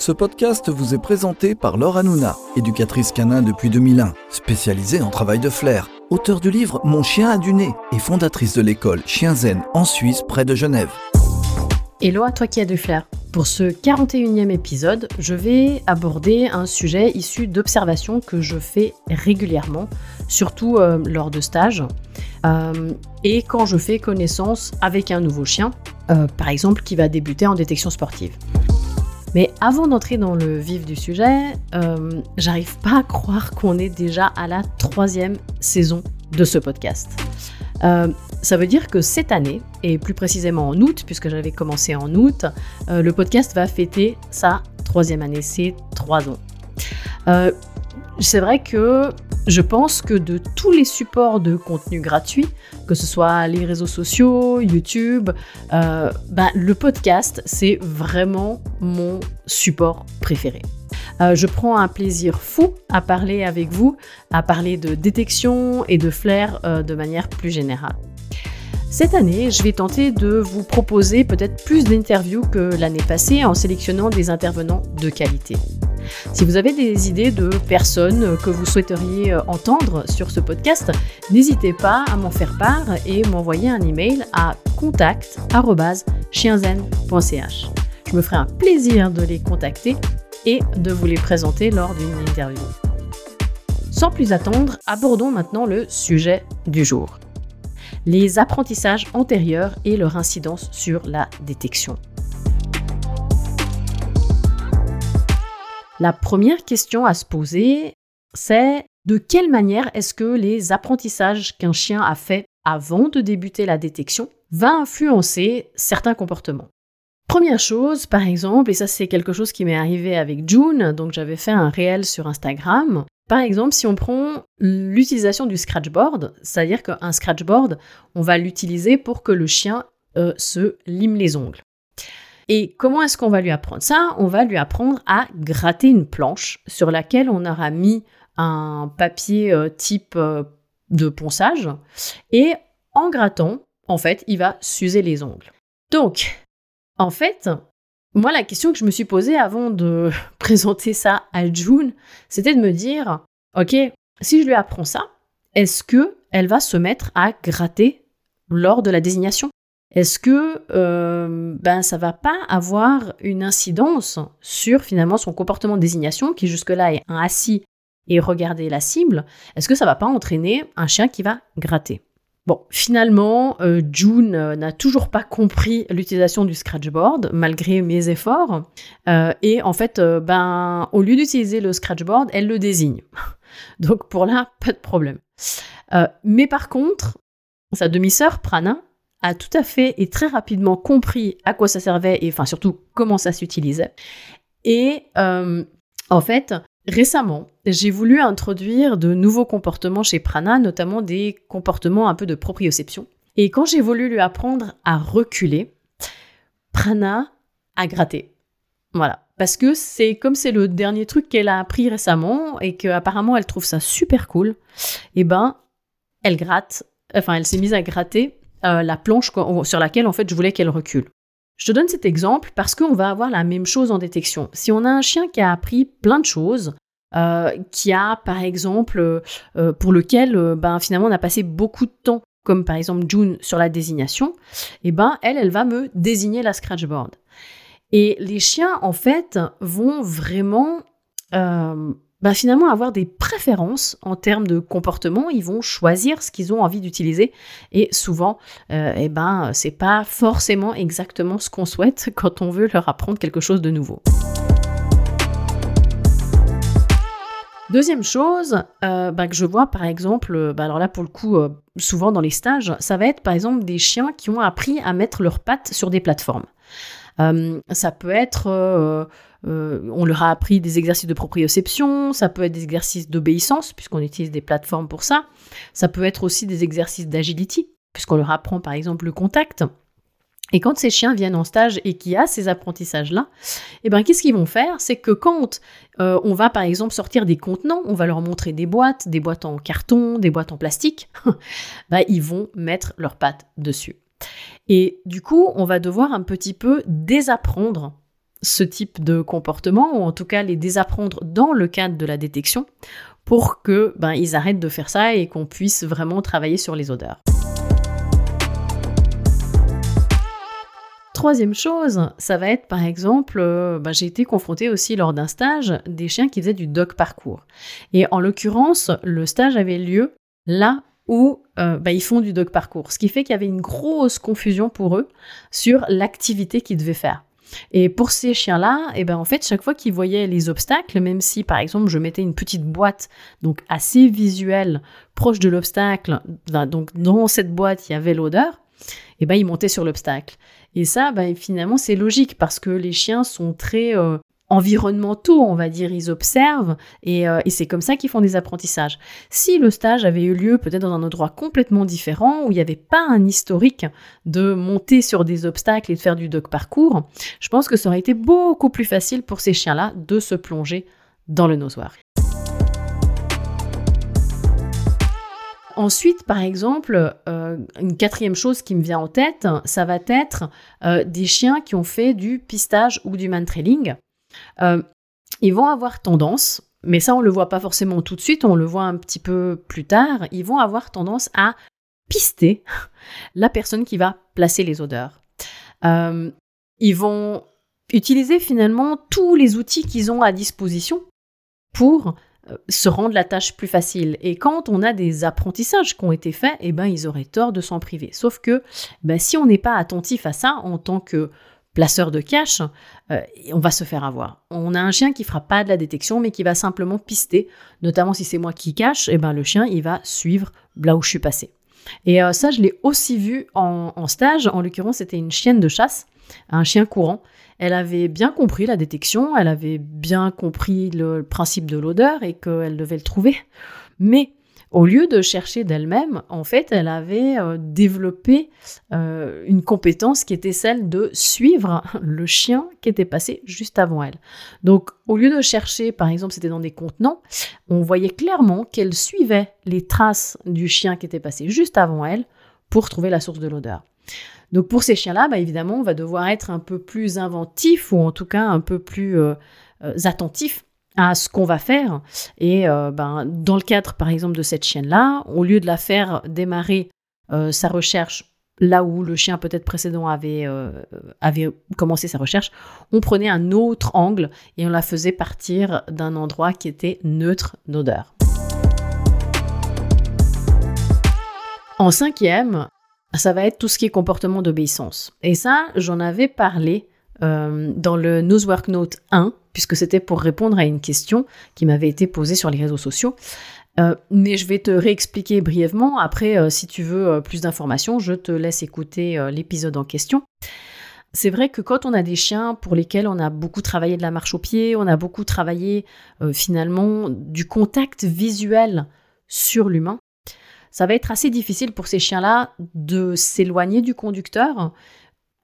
Ce podcast vous est présenté par Laure Hanouna, éducatrice canin depuis 2001, spécialisée en travail de flair, auteur du livre Mon chien a du nez et fondatrice de l'école Chien Zen en Suisse près de Genève. Hello à toi qui as du flair. Pour ce 41e épisode, je vais aborder un sujet issu d'observations que je fais régulièrement, surtout euh, lors de stages, euh, et quand je fais connaissance avec un nouveau chien, euh, par exemple qui va débuter en détection sportive. Mais avant d'entrer dans le vif du sujet, euh, j'arrive pas à croire qu'on est déjà à la troisième saison de ce podcast. Euh, ça veut dire que cette année, et plus précisément en août, puisque j'avais commencé en août, euh, le podcast va fêter sa troisième année, c'est trois ans. C'est vrai que je pense que de tous les supports de contenu gratuit, que ce soit les réseaux sociaux, YouTube, euh, ben, le podcast, c'est vraiment mon support préféré. Euh, je prends un plaisir fou à parler avec vous, à parler de détection et de flair euh, de manière plus générale. Cette année, je vais tenter de vous proposer peut-être plus d'interviews que l'année passée en sélectionnant des intervenants de qualité. Si vous avez des idées de personnes que vous souhaiteriez euh, entendre sur ce podcast, n'hésitez pas à m'en faire part et m'envoyer un email à contact@chienzen.ch. Je me ferai un plaisir de les contacter et de vous les présenter lors d'une interview. Sans plus attendre, abordons maintenant le sujet du jour les apprentissages antérieurs et leur incidence sur la détection. La première question à se poser, c'est de quelle manière est-ce que les apprentissages qu'un chien a fait avant de débuter la détection va influencer certains comportements? Première chose, par exemple, et ça c'est quelque chose qui m'est arrivé avec June, donc j'avais fait un réel sur Instagram, par exemple, si on prend l'utilisation du scratchboard, c'est-à-dire qu'un scratchboard, on va l'utiliser pour que le chien euh, se lime les ongles. Et comment est-ce qu'on va lui apprendre? Ça On va lui apprendre à gratter une planche sur laquelle on aura mis un papier euh, type euh, de ponçage. Et en grattant, en fait, il va s'user les ongles. Donc, en fait, moi, la question que je me suis posée avant de présenter ça à June, c'était de me dire, ok, si je lui apprends ça, est-ce que elle va se mettre à gratter lors de la désignation? Est-ce que euh, ben ça va pas avoir une incidence sur finalement son comportement de désignation qui jusque-là est un assis et regarder la cible? Est-ce que ça va pas entraîner un chien qui va gratter? Bon, finalement, euh, June euh, n'a toujours pas compris l'utilisation du scratchboard, malgré mes efforts. Euh, et en fait, ben, au lieu d'utiliser le scratchboard, elle le désigne. Donc pour là, pas de problème. mais par contre, sa demi-sœur, Prana, a tout à fait et très rapidement compris à quoi ça servait et enfin surtout comment ça s'utilisait. Et en fait, Récemment, j'ai voulu introduire de nouveaux comportements chez Prana, notamment des comportements un peu de proprioception. Et quand j'ai voulu lui apprendre à reculer, Prana a gratté. Voilà. Parce que c'est comme c'est le dernier truc qu'elle a appris récemment et qu'apparemment elle trouve ça super cool, et eh ben elle gratte, enfin elle s'est mise à gratter euh, la planche sur laquelle en fait je voulais qu'elle recule. Je te donne cet exemple parce qu'on va avoir la même chose en détection. Si on a un chien qui a appris plein de choses, euh, qui a par exemple, euh, pour lequel euh, ben, finalement on a passé beaucoup de temps, comme par exemple June sur la désignation, eh ben elle, elle va me désigner la scratchboard. Et les chiens en fait vont vraiment bah, finalement avoir des préférences en termes de comportement. Ils vont choisir ce qu'ils ont envie d'utiliser et souvent, euh, eh ben, c'est pas forcément exactement ce qu'on souhaite quand on veut leur apprendre quelque chose de nouveau. Deuxième chose euh, bah, que je vois par exemple, bah, alors là pour le coup, euh, souvent dans les stages, ça va être par exemple des chiens qui ont appris à mettre leurs pattes sur des plateformes. ça peut être euh, on leur a appris des exercices de proprioception, ça peut être des exercices d'obéissance, puisqu'on utilise des plateformes pour ça. Ça peut être aussi des exercices d'agility, puisqu'on leur apprend par exemple le contact. Et quand ces chiens viennent en stage et qu'il y a ces apprentissages-là, eh ben, qu'est-ce qu'ils vont faire? C'est que quand euh, on va par exemple sortir des contenants, on va leur montrer des boîtes, des boîtes en carton, des boîtes en plastique, bah, ils vont mettre leurs pattes dessus. Et du coup, on va devoir un petit peu désapprendre ce type de comportement, ou en tout cas les désapprendre dans le cadre de la détection, pour que ben, ils arrêtent de faire ça et qu'on puisse vraiment travailler sur les odeurs. Troisième chose, ça va être par exemple, euh, ben, j'ai été confrontée aussi lors d'un stage des chiens qui faisaient du dog parcours. Et en l'occurrence, le stage avait lieu là où euh, ben, ils font du dog parcours, ce qui fait qu'il y avait une grosse confusion pour eux sur l'activité qu'ils devaient faire. Et pour ces chiens-là, eh ben en fait, chaque fois qu'ils voyaient les obstacles, même si par exemple je mettais une petite boîte donc assez visuelle proche de l'obstacle, donc dans cette boîte il y avait l'odeur, eh ben ils montaient sur l'obstacle. Et ça, ben, finalement, c'est logique parce que les chiens sont très euh, environnementaux, on va dire, ils observent euh, et, c'est comme ça qu'ils font des apprentissages. Si le stage avait eu lieu peut-être dans un endroit complètement différent, où il n'y avait pas un historique de monter sur des obstacles et de faire du dog parcours, je pense que ça aurait été beaucoup plus facile pour ces chiens-là de se plonger dans le nosoir. Ensuite, par exemple, euh, une quatrième chose qui me vient en tête, ça va être euh, des chiens qui ont fait du pistage ou du man-trailing. Euh, ils vont avoir tendance, mais ça on le voit pas forcément tout de suite, on le voit un petit peu plus tard, ils vont avoir tendance à pister la personne qui va placer les odeurs. Euh, ils vont utiliser finalement tous les outils qu'ils ont à disposition pour euh, se rendre la tâche plus facile. Et quand on a des apprentissages qui ont été faits, eh ben, ils auraient tort de s'en priver. Sauf que ben, si on n'est pas attentif à ça en tant que placeur de cache, euh, on va se faire avoir. On a un chien qui fera pas de la détection, mais qui va simplement pister, notamment si c'est moi qui cache, et eh ben le chien il va suivre là où je suis passé. Et euh, ça, je l'ai aussi vu en, stage. En l'occurrence, c'était une chienne de chasse, un chien courant. Elle avait bien compris la détection, elle avait bien compris le principe de l'odeur et qu'elle devait le trouver. Mais au lieu de chercher d'elle-même, en fait, elle avait euh, développé euh, une compétence qui était celle de suivre le chien qui était passé juste avant elle. Donc, au lieu de chercher, par exemple, c'était dans des contenants, on voyait clairement qu'elle suivait les traces du chien qui était passé juste avant elle pour trouver la source de l'odeur. Donc pour ces chiens-là, bah, évidemment, on va devoir être un peu plus inventif ou en tout cas un peu plus euh, attentif à ce qu'on va faire. Et euh, ben, dans le cadre, par exemple, de cette chienne-là, au lieu de la faire démarrer euh, sa recherche là où le chien peut-être précédent avait, euh, avait commencé sa recherche, on prenait un autre angle et on la faisait partir d'un endroit qui était neutre d'odeur. En cinquième, ça va être tout ce qui est comportement d'obéissance. Et ça, j'en avais parlé dans le Nosework Note 1, puisque c'était pour répondre à une question qui m'avait été posée sur les réseaux sociaux. Euh, mais je vais te réexpliquer brièvement. Après, euh, si tu veux euh, plus d'informations, je te laisse écouter l'épisode en question. C'est vrai que quand on a des chiens pour lesquels on a beaucoup travaillé de la marche au pied, on a beaucoup travaillé finalement du contact visuel sur l'humain, ça va être assez difficile pour ces chiens-là de s'éloigner du conducteur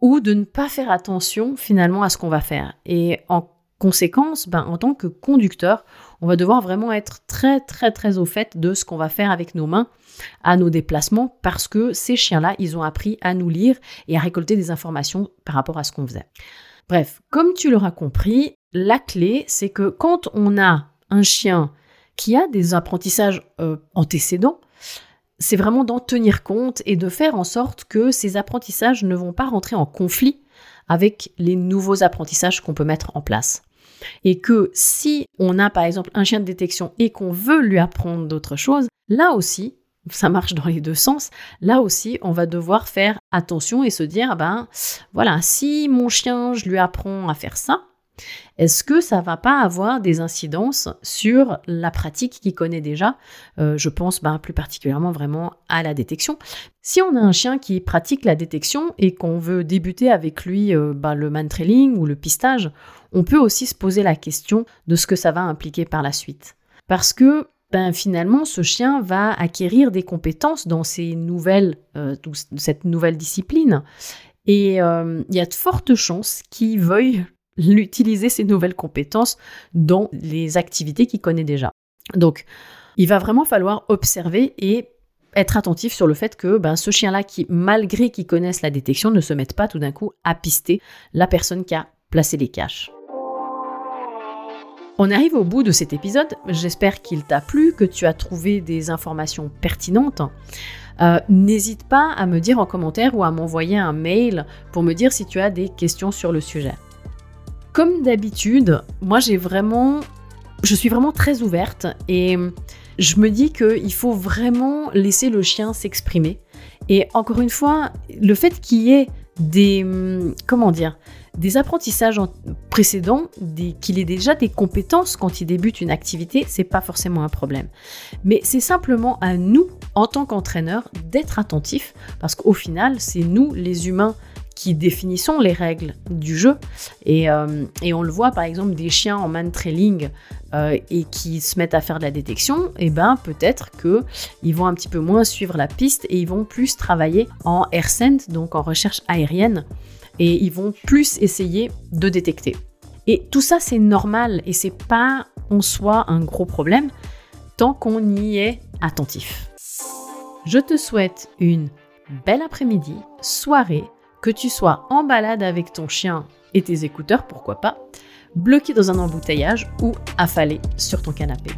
ou de ne pas faire attention finalement à ce qu'on va faire. Et en conséquence, ben, en tant que conducteur, on va devoir vraiment être très très très au fait de ce qu'on va faire avec nos mains à nos déplacements parce que ces chiens-là, ils ont appris à nous lire et à récolter des informations par rapport à ce qu'on faisait. Bref, comme tu l'auras compris, la clé, c'est que quand on a un chien qui a des apprentissages euh, antécédents, c'est vraiment d'en tenir compte et de faire en sorte que ces apprentissages ne vont pas rentrer en conflit avec les nouveaux apprentissages qu'on peut mettre en place. Et que si on a par exemple un chien de détection et qu'on veut lui apprendre d'autres choses, là aussi, ça marche dans les deux sens, là aussi on va devoir faire attention et se dire, ben voilà, si mon chien, je lui apprends à faire ça, est-ce que ça va pas avoir des incidences sur la pratique qu'il connaît déjà? Euh, Je pense ben, plus particulièrement vraiment à la détection. Si on a un chien qui pratique la détection et qu'on veut débuter avec lui euh, ben, le man-trailing ou le pistage, on peut aussi se poser la question de ce que ça va impliquer par la suite. Parce que ben, finalement, ce chien va acquérir des compétences dans euh, cette nouvelle discipline. Et il y a de fortes chances qu'il veuille l'utiliser ces nouvelles compétences dans les activités qu'il connaît déjà. Donc, il va vraiment falloir observer et être attentif sur le fait que ben, ce chien-là, qui, malgré qu'il connaisse la détection, ne se mette pas tout d'un coup à pister la personne qui a placer les caches. On arrive au bout de cet épisode. J'espère qu'il t'a plu, que tu as trouvé des informations pertinentes. Euh, n'hésite pas à me dire en commentaire ou à m'envoyer un mail pour me dire si tu as des questions sur le sujet. Comme d'habitude, moi j'ai vraiment, je suis vraiment très ouverte et je me dis qu'il faut vraiment laisser le chien s'exprimer. Et encore une fois, le fait qu'il y ait des, comment dire, des apprentissages précédents, qu'il ait déjà des compétences quand il débute une activité, c'est pas forcément un problème. Mais c'est simplement à nous, en tant qu'entraîneurs, d'être attentifs, parce qu'au final, c'est nous, les humains, qui définissons les règles du jeu. Et, euh, on le voit par exemple des chiens en man trailing euh, et qui se mettent à faire de la détection, et eh ben peut-être que ils vont un petit peu moins suivre la piste et ils vont plus travailler en air scent, donc en recherche aérienne et ils vont plus essayer de détecter. Et tout ça, c'est normal et c'est pas en soi un gros problème tant qu'on y est attentif. Je te souhaite une belle après-midi, soirée, que tu sois en balade avec ton chien et tes écouteurs, pourquoi pas, bloqué dans un embouteillage ou affalé sur ton canapé.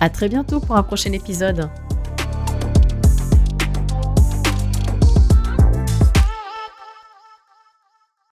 À très bientôt pour un prochain épisode.